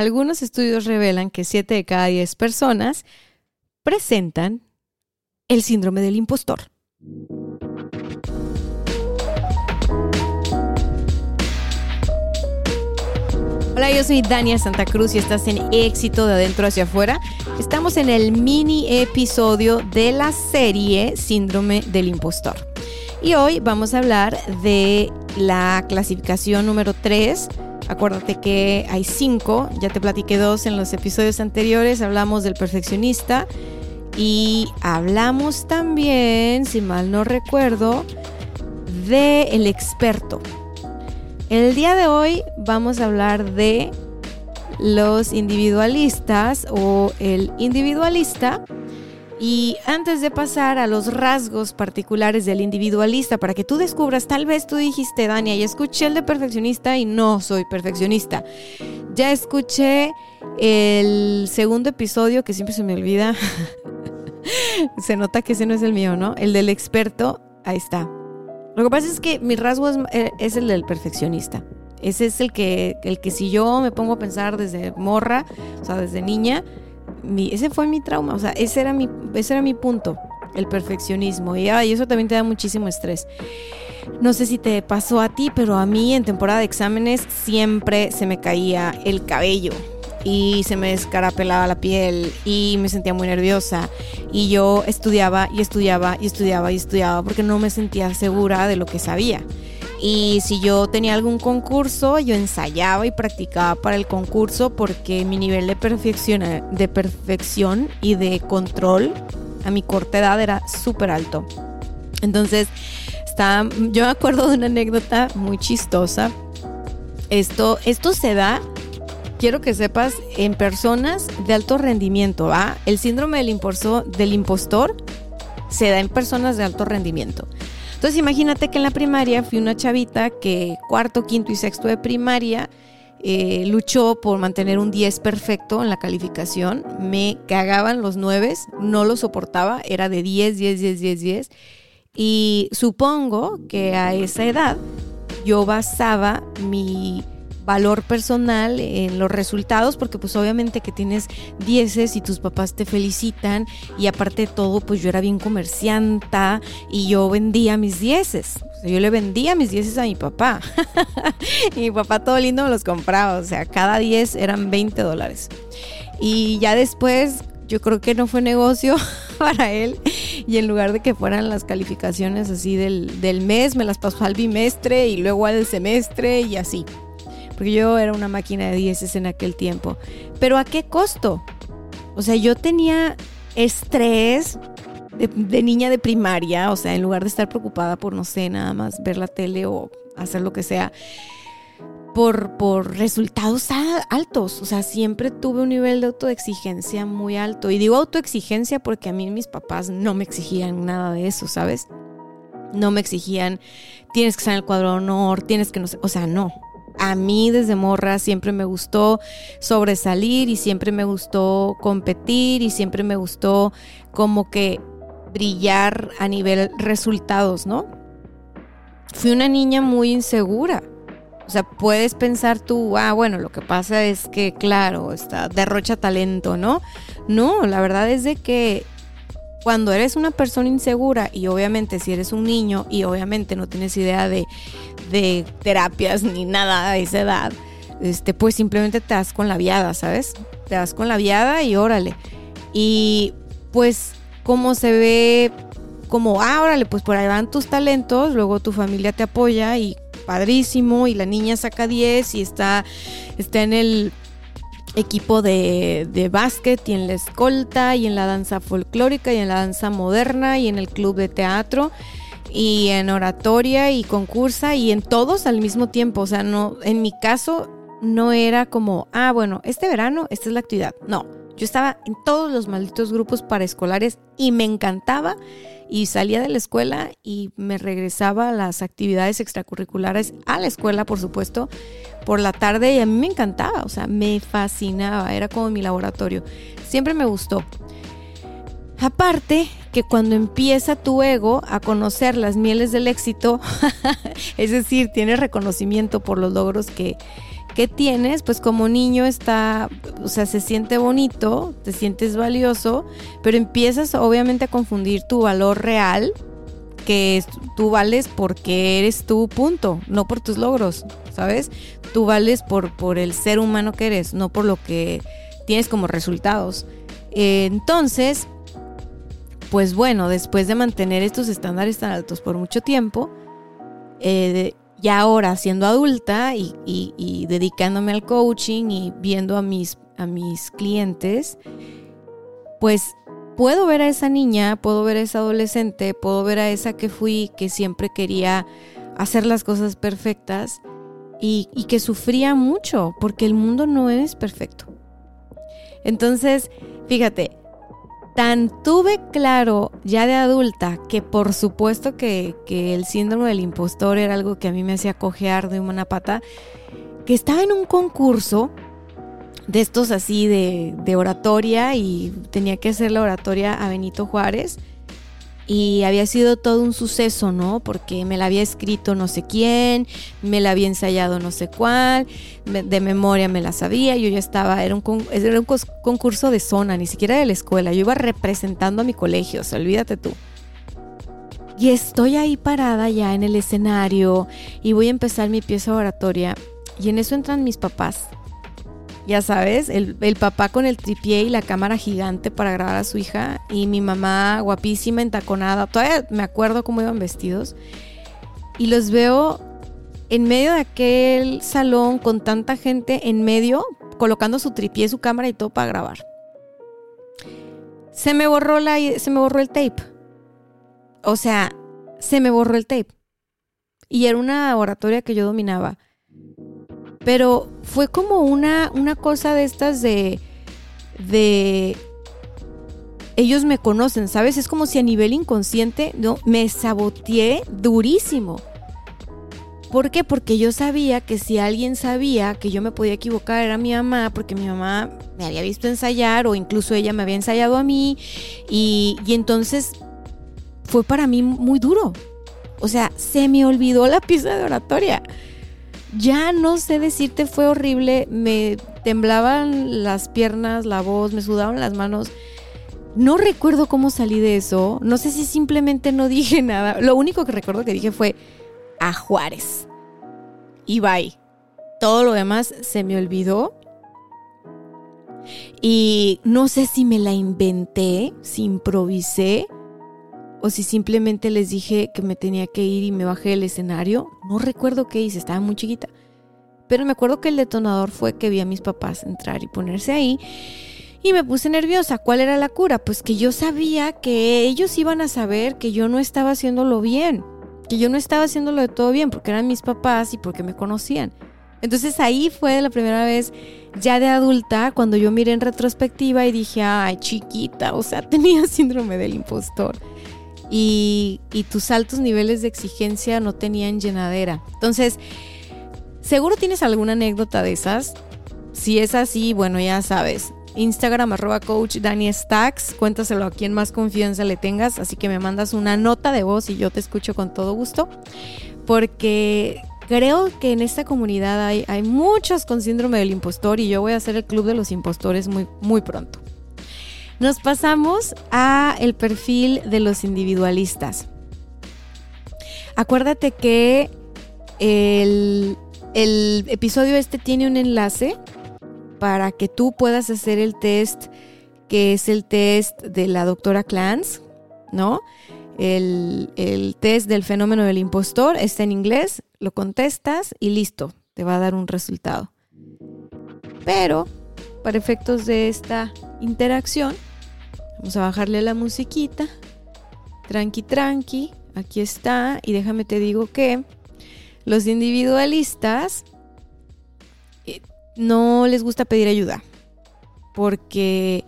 Algunos estudios revelan que 7 de cada 10 personas presentan el síndrome del impostor. Hola, yo soy Dania Santa Cruz y estás en Éxito de Adentro hacia Afuera. Estamos en el mini episodio de la serie Síndrome del Impostor. Y hoy vamos a hablar de la clasificación número 3 Acuérdate que hay cinco, ya te platiqué dos en los episodios anteriores, hablamos del perfeccionista y hablamos también, si mal no recuerdo, de el experto. El día de hoy vamos a hablar de los individualistas o el individualista y antes de pasar a los rasgos particulares del individualista, para que tú descubras, tal vez tú dijiste, Dania, ya escuché el de perfeccionista y no soy perfeccionista. Ya escuché el segundo episodio, que siempre se me olvida. se nota que ese no es el mío, ¿no? El del experto, ahí está. Lo que pasa es que mi rasgo es, eh, es el del perfeccionista. Ese es el que, el que si yo me pongo a pensar desde morra, o sea, desde niña, ese fue mi trauma, o sea, ese era mi, ese era mi punto, el perfeccionismo. Y, eso también te da muchísimo estrés. No sé si te pasó a ti, pero a mí en temporada de exámenes siempre se me caía el cabello y se me descarapelaba la piel y me sentía muy nerviosa y yo estudiaba y estudiaba y estudiaba y estudiaba porque no me sentía segura de lo que sabía. Y si yo tenía algún concurso, yo ensayaba y practicaba para el concurso porque mi nivel de perfección, de perfección y de control a mi corta edad era súper alto. Entonces, está, yo me acuerdo de una anécdota muy chistosa. Esto, esto se da, quiero que sepas, en personas de alto rendimiento, ¿va? El síndrome del, impostor, del impostor se da en personas de alto rendimiento. Entonces imagínate que en la primaria fui una chavita que cuarto, quinto y sexto de primaria eh, luchó por mantener un 10 perfecto en la calificación. Me cagaban los 9, no lo soportaba, era de 10, 10, 10, 10, 10. Y supongo que a esa edad yo basaba mi valor personal en los resultados, porque pues obviamente que tienes dieces y tus papás te felicitan y aparte de todo pues yo era bien comercianta y yo vendía mis dieces. yo le vendía mis dieces a mi papá. y mi papá todo lindo me los compraba, o sea, cada 10 eran 20 dólares. Y ya después yo creo que no fue negocio para él y en lugar de que fueran las calificaciones así del, del mes, me las pasó al bimestre y luego al semestre y así porque yo era una máquina de dieces en aquel tiempo. Pero ¿a qué costo? O sea, yo tenía estrés de, niña de primaria, o sea, en lugar de estar preocupada por, no sé, nada más ver la tele o hacer lo que sea, por, por resultados altos. O sea, siempre tuve un nivel de autoexigencia muy alto. Y digo autoexigencia porque a mí mis papás no me exigían nada de eso, ¿sabes? No me exigían, tienes que estar en el cuadro de honor, tienes que no sé, o sea, no a mí desde morra siempre me gustó sobresalir y siempre me gustó competir y siempre me gustó como que brillar a nivel resultados, ¿no? Fui una niña muy insegura. O sea, puedes pensar tú, ah, bueno, lo que pasa es que, claro, está, derrocha talento, ¿no? No, la verdad es de que cuando eres una persona insegura y obviamente si eres un niño y obviamente no tienes idea de, de terapias ni nada a esa edad, este, pues simplemente te das con la viada, ¿sabes? Te das con la viada y órale. Y pues como se ve como, ah, órale, pues por ahí van tus talentos, luego tu familia te apoya y padrísimo, y la niña saca 10 y está, está en el equipo de, de básquet y en la escolta y en la danza folclórica y en la danza moderna y en el club de teatro y en oratoria y concursa y en todos al mismo tiempo. O sea, no, en mi caso no era como, ah, bueno, este verano esta es la actividad. No, yo estaba en todos los malditos grupos paraescolares y me encantaba y salía de la escuela y me regresaba a las actividades extracurriculares a la escuela, por supuesto, por la tarde y a mí me encantaba, o sea, me fascinaba, era como mi laboratorio. Siempre me gustó. Aparte que cuando empieza tu ego a conocer las mieles del éxito, es decir, tienes reconocimiento por los logros que, que tienes, pues como niño está, o sea, se siente bonito, te sientes valioso, pero empiezas obviamente a confundir tu valor real, que tú vales porque eres tú, punto, no por tus logros, ¿sabes? Tú vales por, por el ser humano que eres, no por lo que tienes como resultados. entonces, pues bueno, después de mantener estos estándares tan altos por mucho tiempo, eh, ya ahora siendo adulta y, dedicándome al coaching y viendo a mis, a mis clientes, pues puedo ver a esa niña, puedo ver a esa adolescente, puedo ver a esa que fui, que siempre quería hacer las cosas perfectas y, y que sufría mucho porque el mundo no es perfecto. Entonces, fíjate, tan tuve claro ya de adulta que por supuesto que, el síndrome del impostor era algo que a mí me hacía cojear de una pata, que estaba en un concurso de estos así de, oratoria y tenía que hacer la oratoria a Benito Juárez y había sido todo un suceso, ¿no? Porque me la había escrito no sé quién, me la había ensayado no sé cuál, de memoria me la sabía, yo ya estaba, era un, era un concurso de zona, ni siquiera de la escuela, yo iba representando a mi colegio, o sea, olvídate tú. Y estoy ahí parada ya en el escenario y voy a empezar mi pieza oratoria y en eso entran mis papás ya sabes, el, papá con el tripié y la cámara gigante para grabar a su hija y mi mamá guapísima, entaconada, todavía me acuerdo cómo iban vestidos y los veo en medio de aquel salón con tanta gente en medio, colocando su tripié, su cámara y todo para grabar. Se me borró la, se me borró el tape. O sea, se me borró el tape. Y era una oratoria que yo dominaba pero fue como una, una cosa de estas de, de... Ellos me conocen, ¿sabes? Es como si a nivel inconsciente no, me saboteé durísimo. ¿Por qué? Porque yo sabía que si alguien sabía que yo me podía equivocar era mi mamá, porque mi mamá me había visto ensayar o incluso ella me había ensayado a mí y, y entonces fue para mí muy duro. O sea, se me olvidó la pieza de oratoria ya no sé decirte, fue horrible, me temblaban las piernas, la voz, me sudaban las manos. No recuerdo cómo salí de eso, no sé si simplemente no dije nada. Lo único que recuerdo que dije fue a Juárez. Y bye. Todo lo demás se me olvidó. Y no sé si me la inventé, si improvisé o si simplemente les dije que me tenía que ir y me bajé del escenario. No recuerdo qué hice, estaba muy chiquita. Pero me acuerdo que el detonador fue que vi a mis papás entrar y ponerse ahí. Y me puse nerviosa. ¿Cuál era la cura? Pues que yo sabía que ellos iban a saber que yo no estaba haciéndolo bien. Que yo no estaba haciéndolo de todo bien porque eran mis papás y porque me conocían. Entonces ahí fue la primera vez ya de adulta cuando yo miré en retrospectiva y dije, ay chiquita, o sea, tenía síndrome del impostor y, tus altos niveles de exigencia no tenían llenadera. Entonces, seguro tienes alguna anécdota de esas. Si es así, bueno, ya sabes. Instagram arroba coach Dani. Cuéntaselo a quien más confianza le tengas. Así que me mandas una nota de voz y yo te escucho con todo gusto. Porque creo que en esta comunidad hay, hay muchos con síndrome del impostor y yo voy a hacer el club de los impostores muy, muy pronto. Nos pasamos a el perfil de los individualistas. Acuérdate que el, el episodio este tiene un enlace para que tú puedas hacer el test que es el test de la doctora Clance, ¿no? El, el, test del fenómeno del impostor está en inglés, lo contestas y listo, te va a dar un resultado. Pero, para efectos de esta interacción, Vamos a bajarle la musiquita. Tranqui, tranqui. aquí está, y déjame te digo que los individualistas eh, no les gusta pedir ayuda, porque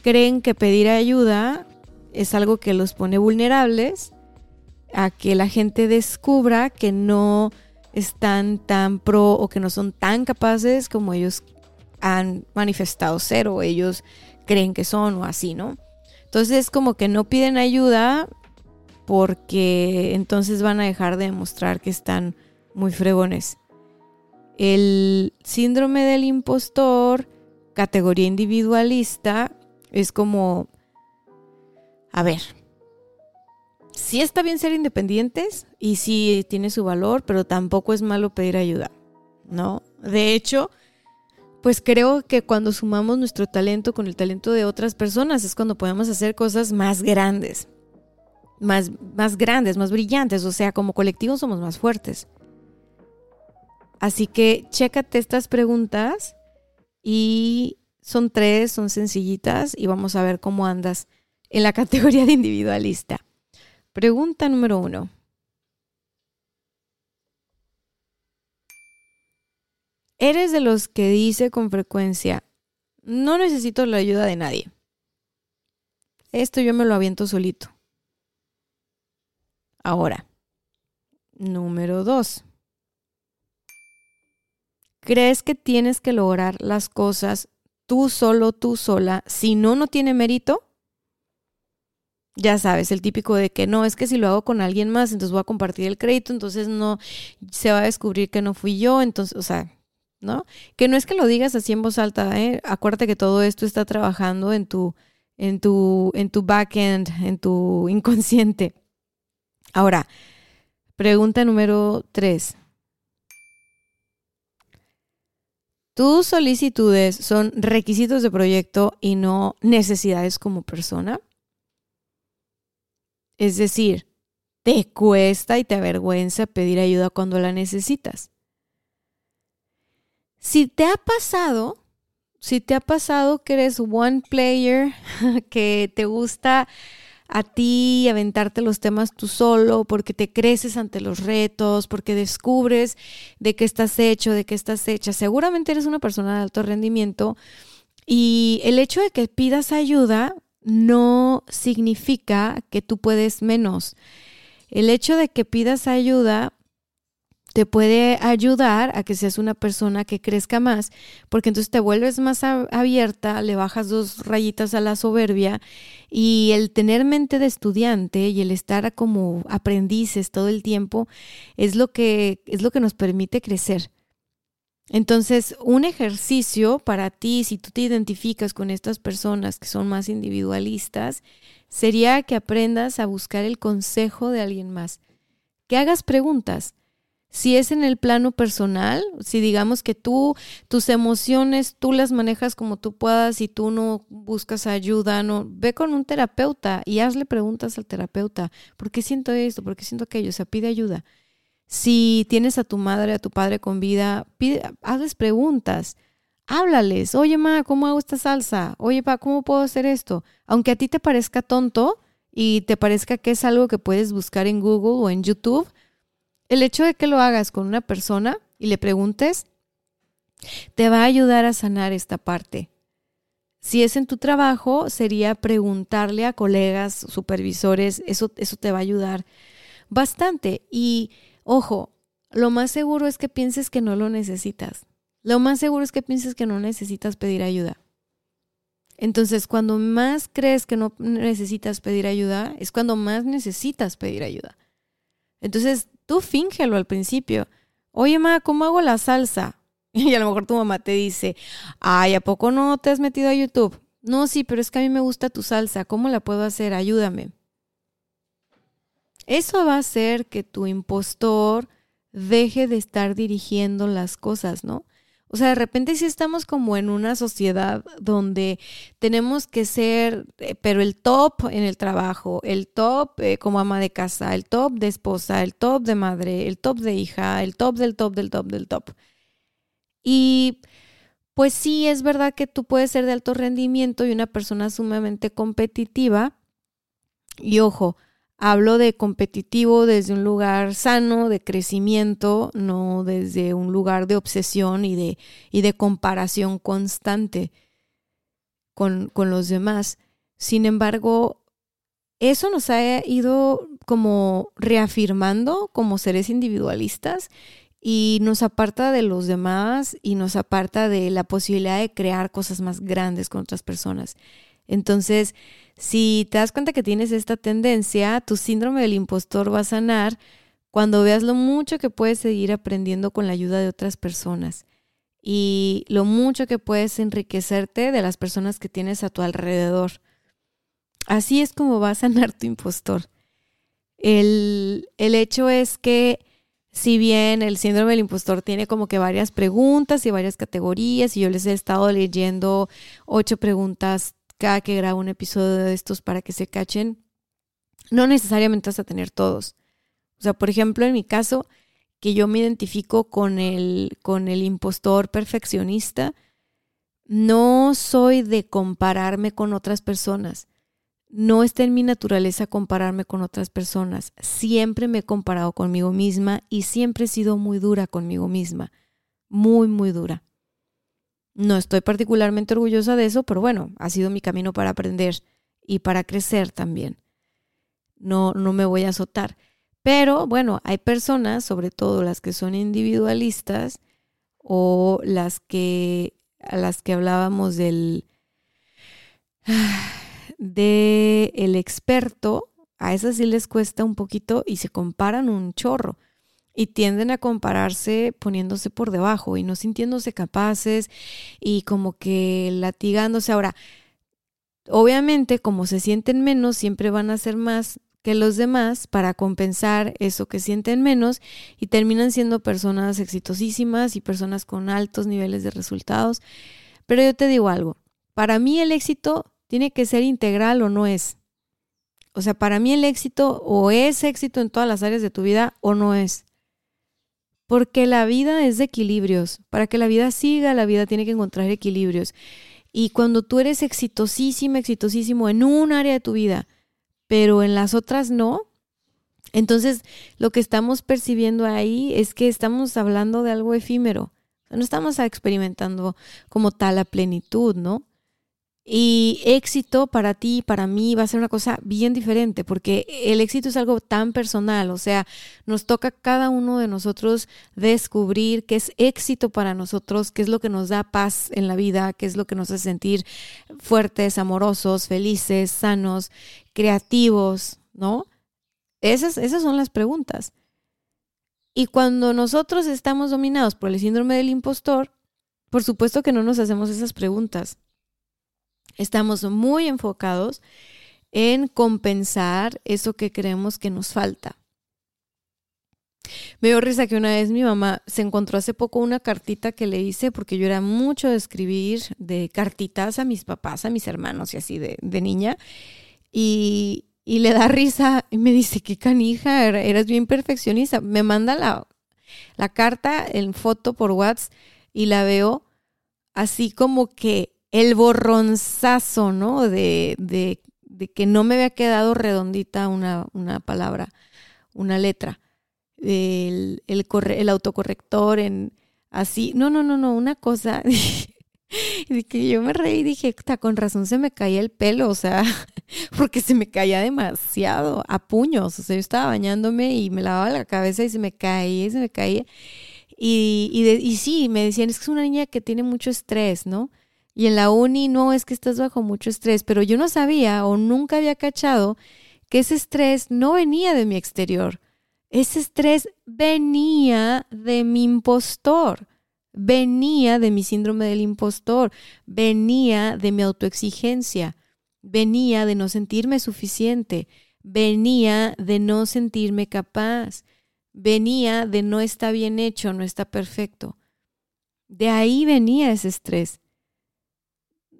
creen que pedir ayuda es algo que los pone vulnerables a que la gente descubra que no están tan pro o que no son tan capaces como ellos han manifestado ser o ellos creen que son o así, ¿no? Entonces como que no piden ayuda porque entonces van a dejar de demostrar que están muy fregones. El síndrome del impostor, categoría individualista, es como, a ver, sí está bien ser independientes y sí tiene su valor, pero tampoco es malo pedir ayuda, ¿no? De hecho, pues creo que cuando sumamos nuestro talento con el talento de otras personas es cuando podemos hacer cosas más grandes más, más grandes, más brillantes, o sea, como colectivo somos más fuertes. Así que chécate estas preguntas y son tres, son sencillitas y vamos a ver cómo andas en la categoría de individualista. Pregunta número uno. ¿Eres de los que dice con frecuencia, no necesito la ayuda de nadie? Esto yo me lo aviento solito. Ahora, número dos. ¿Crees que tienes que lograr las cosas tú solo, tú sola, si no, no tiene mérito? Ya sabes, el típico de que no, es que si lo hago con alguien más, entonces voy a compartir el crédito, entonces no, se va a descubrir que no fui yo, entonces, o sea, ¿no? Que no es que lo digas así en voz alta, ¿eh? Acuérdate que todo esto está trabajando en tu, en tu, en tu backend, en tu inconsciente. Ahora, pregunta número tres. ¿Tus solicitudes son requisitos de proyecto y no necesidades como persona? Es decir, ¿te cuesta y te avergüenza pedir ayuda cuando la necesitas? Si te ha pasado, si te ha pasado que eres one player, que te gusta a ti aventarte los temas tú solo, porque te creces ante los retos, porque descubres de qué estás hecho, de qué estás hecha. Seguramente eres una persona de alto rendimiento y el hecho de que pidas ayuda no significa que tú puedes menos. El hecho de que pidas ayuda te puede ayudar a que seas una persona que crezca más, porque entonces te vuelves más abierta, le bajas dos rayitas a la soberbia y el tener mente de estudiante y el estar como aprendices todo el tiempo es lo que es lo que nos permite crecer. Entonces, un ejercicio para ti, si tú te identificas con estas personas que son más individualistas, sería que aprendas a buscar el consejo de alguien más, que hagas preguntas. Si es en el plano personal, si digamos que tú, tus emociones, tú las manejas como tú puedas y tú no buscas ayuda, no, ve con un terapeuta y hazle preguntas al terapeuta. ¿Por qué siento esto? ¿Por qué siento aquello? O sea, pide ayuda. Si tienes a tu madre, a tu padre con vida, pide, hazles preguntas. Háblales. Oye, ma, ¿cómo hago esta salsa? Oye, pa, ¿cómo puedo hacer esto? Aunque a ti te parezca tonto y te parezca que es algo que puedes buscar en Google o en YouTube, el hecho de que lo hagas con una persona y le preguntes, te va a ayudar a sanar esta parte. Si es en tu trabajo, sería preguntarle a colegas, supervisores, eso, eso te va a ayudar bastante. Y ojo, lo más seguro es que pienses que no lo necesitas. Lo más seguro es que pienses que no necesitas pedir ayuda. Entonces, cuando más crees que no necesitas pedir ayuda, es cuando más necesitas pedir ayuda. Entonces, Tú fíngelo al principio. Oye, ma, ¿cómo hago la salsa? Y a lo mejor tu mamá te dice, ay, ¿a poco no te has metido a YouTube? No, sí, pero es que a mí me gusta tu salsa. ¿Cómo la puedo hacer? Ayúdame. Eso va a hacer que tu impostor deje de estar dirigiendo las cosas, ¿no? O sea, de repente sí estamos como en una sociedad donde tenemos que ser, eh, pero el top en el trabajo, el top eh, como ama de casa, el top de esposa, el top de madre, el top de hija, el top del top del top del top. Y pues sí, es verdad que tú puedes ser de alto rendimiento y una persona sumamente competitiva. Y ojo, Hablo de competitivo desde un lugar sano, de crecimiento, no desde un lugar de obsesión y de, y de comparación constante con, con los demás. Sin embargo, eso nos ha ido como reafirmando como seres individualistas y nos aparta de los demás y nos aparta de la posibilidad de crear cosas más grandes con otras personas. Entonces, si te das cuenta que tienes esta tendencia, tu síndrome del impostor va a sanar cuando veas lo mucho que puedes seguir aprendiendo con la ayuda de otras personas y lo mucho que puedes enriquecerte de las personas que tienes a tu alrededor. Así es como va a sanar tu impostor. El, el hecho es que si bien el síndrome del impostor tiene como que varias preguntas y varias categorías, y yo les he estado leyendo ocho preguntas cada que grabo un episodio de estos para que se cachen, no necesariamente vas a tener todos. O sea, por ejemplo, en mi caso, que yo me identifico con el, con el impostor perfeccionista, no soy de compararme con otras personas. No está en mi naturaleza compararme con otras personas. Siempre me he comparado conmigo misma y siempre he sido muy dura conmigo misma. Muy, muy dura. No estoy particularmente orgullosa de eso, pero bueno, ha sido mi camino para aprender y para crecer también. No, no me voy a azotar. Pero bueno, hay personas, sobre todo las que son individualistas o las que a las que hablábamos del de el experto, a esas sí les cuesta un poquito y se comparan un chorro y tienden a compararse poniéndose por debajo y no sintiéndose capaces y como que latigándose. Ahora, obviamente como se sienten menos, siempre van a ser más que los demás para compensar eso que sienten menos y terminan siendo personas exitosísimas y personas con altos niveles de resultados. Pero yo te digo algo, para mí el éxito tiene que ser integral o no es. O sea, para mí el éxito o es éxito en todas las áreas de tu vida o no es. Porque la vida es de equilibrios. Para que la vida siga, la vida tiene que encontrar equilibrios. Y cuando tú eres exitosísimo, exitosísimo en un área de tu vida, pero en las otras no, entonces lo que estamos percibiendo ahí es que estamos hablando de algo efímero. No estamos experimentando como tal la plenitud, ¿no? Y éxito para ti para mí va a ser una cosa bien diferente, porque el éxito es algo tan personal, o sea, nos toca cada uno de nosotros descubrir qué es éxito para nosotros, qué es lo que nos da paz en la vida, qué es lo que nos hace sentir fuertes, amorosos, felices, sanos, creativos, ¿no? Esas, esas son las preguntas. Y cuando nosotros estamos dominados por el síndrome del impostor, por supuesto que no nos hacemos esas preguntas Estamos muy enfocados en compensar eso que creemos que nos falta. Me dio risa que una vez mi mamá se encontró hace poco una cartita que le hice porque yo era mucho de escribir de cartitas a mis papás, a mis hermanos y así de, niña. Y, le da risa y me dice, qué canija, eras bien perfeccionista. Me manda la, la carta en foto por WhatsApp y la veo así como que el borronzazo, ¿no? De, de, de, que no me había quedado redondita una, una palabra, una letra. El, el, el autocorrector en así. No, no, no, no, una cosa. Y que yo me reí y dije, con razón se me caía el pelo, o sea, porque se me caía demasiado a puños. O sea, yo estaba bañándome y me lavaba la cabeza y se me caía y se me caía. Y, y, y sí, me decían, es que es una niña que tiene mucho estrés, ¿no? Y en la uni no es que estás bajo mucho estrés, pero yo no sabía o nunca había cachado que ese estrés no venía de mi exterior. Ese estrés venía de mi impostor, venía de mi síndrome del impostor, venía de mi autoexigencia, venía de no sentirme suficiente, venía de no sentirme capaz, venía de no está bien hecho, no está perfecto. De ahí venía ese estrés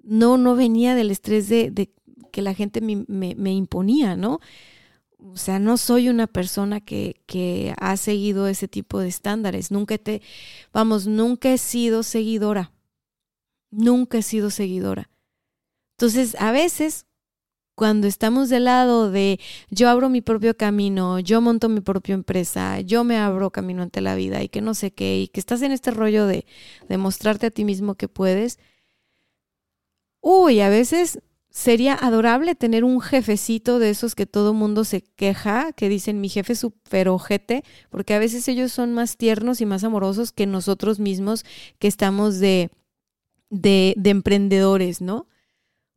no, no venía del estrés de, que la gente me, imponía, ¿no? O sea, no soy una persona que, que ha seguido ese tipo de estándares. Nunca te, vamos, nunca he sido seguidora. Nunca he sido seguidora. Entonces, a veces, cuando estamos del lado de yo abro mi propio camino, yo monto mi propia empresa, yo me abro camino ante la vida y que no sé qué, y que estás en este rollo de, de mostrarte a ti mismo que puedes, uy, a veces sería adorable tener un jefecito de esos que todo mundo se queja, que dicen mi jefe es súper ojete, porque a veces ellos son más tiernos y más amorosos que nosotros mismos que estamos de, de, de emprendedores, ¿no?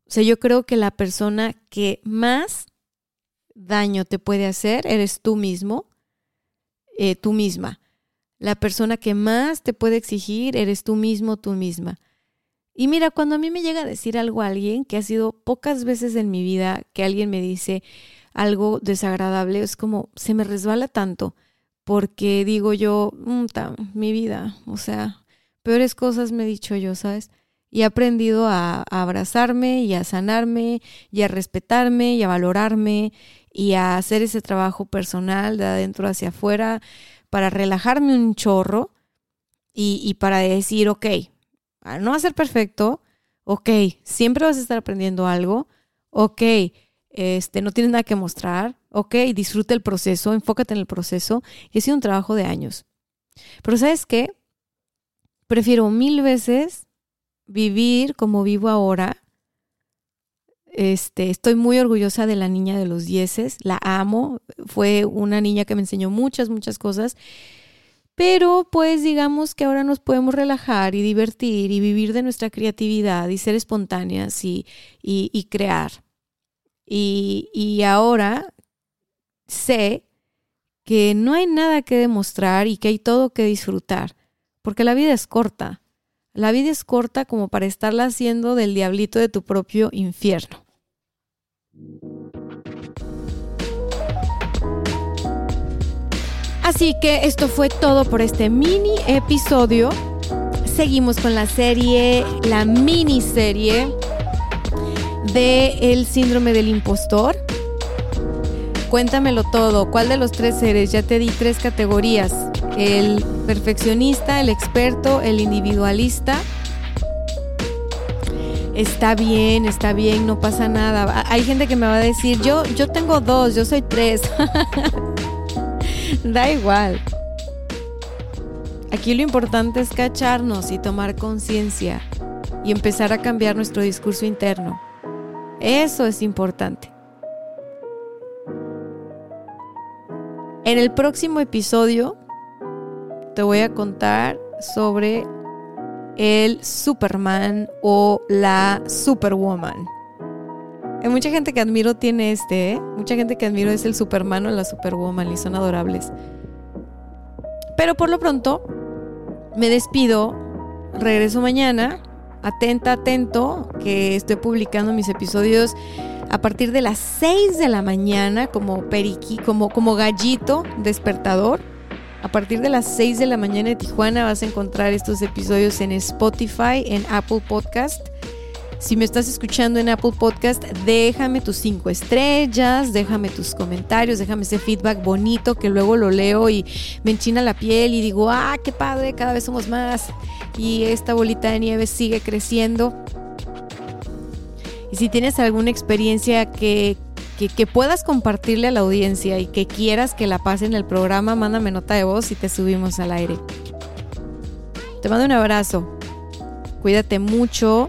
O sea, yo creo que la persona que más daño te puede hacer eres tú mismo, eh, tú misma. La persona que más te puede exigir eres tú mismo, tú misma. Y mira, cuando a mí me llega a decir algo a alguien, que ha sido pocas veces en mi vida que alguien me dice algo desagradable, es como se me resbala tanto, porque digo yo, mm, mi vida, o sea, peores cosas me he dicho yo, ¿sabes? Y he aprendido a, abrazarme y a sanarme y a respetarme y a valorarme y a hacer ese trabajo personal de adentro hacia afuera para relajarme un chorro y, y para decir, ok, no va a ser perfecto, ok, siempre vas a estar aprendiendo algo, ok, este, no tienes nada que mostrar, ok, disfruta el proceso, enfócate en el proceso, y ha sido un trabajo de años. Pero ¿sabes qué? Prefiero mil veces vivir como vivo ahora. Este, estoy muy orgullosa de la niña de los dieces, la amo, fue una niña que me enseñó muchas, muchas cosas pero pues digamos que ahora nos podemos relajar y divertir y vivir de nuestra creatividad y ser espontáneas y, y, crear. Y, y ahora sé que no hay nada que demostrar y que hay todo que disfrutar, porque la vida es corta. La vida es corta como para estarla haciendo del diablito de tu propio infierno. Así que esto fue todo por este mini episodio. Seguimos con la serie, la miniserie de El síndrome del impostor. Cuéntamelo todo. ¿Cuál de los tres eres? Ya te di tres categorías. El perfeccionista, el experto, el individualista. Está bien, está bien, no pasa nada. Hay gente que me va a decir, yo, yo tengo dos, yo soy tres. da igual. Aquí lo importante es cacharnos y tomar conciencia y empezar a cambiar nuestro discurso interno. Eso es importante. En el próximo episodio te voy a contar sobre el Superman o la Superwoman. Hay mucha gente que admiro tiene este, ¿eh? Mucha gente que admiro es el Superman o la Superwoman y son adorables. Pero por lo pronto, me despido. Regreso mañana. Atenta, atento, que estoy publicando mis episodios a partir de las 6 de la mañana como periqui, como, como gallito despertador. A partir de las 6 de la mañana en Tijuana vas a encontrar estos episodios en Spotify, en Apple Podcast si me estás escuchando en Apple Podcast, déjame tus cinco estrellas, déjame tus comentarios, déjame ese feedback bonito que luego lo leo y me enchina la piel y digo, ah, qué padre, cada vez somos más y esta bolita de nieve sigue creciendo. Y si tienes alguna experiencia que, que, puedas compartirle a la audiencia y que quieras que la pase en el programa, mándame nota de voz y te subimos al aire. Te mando un abrazo. Cuídate mucho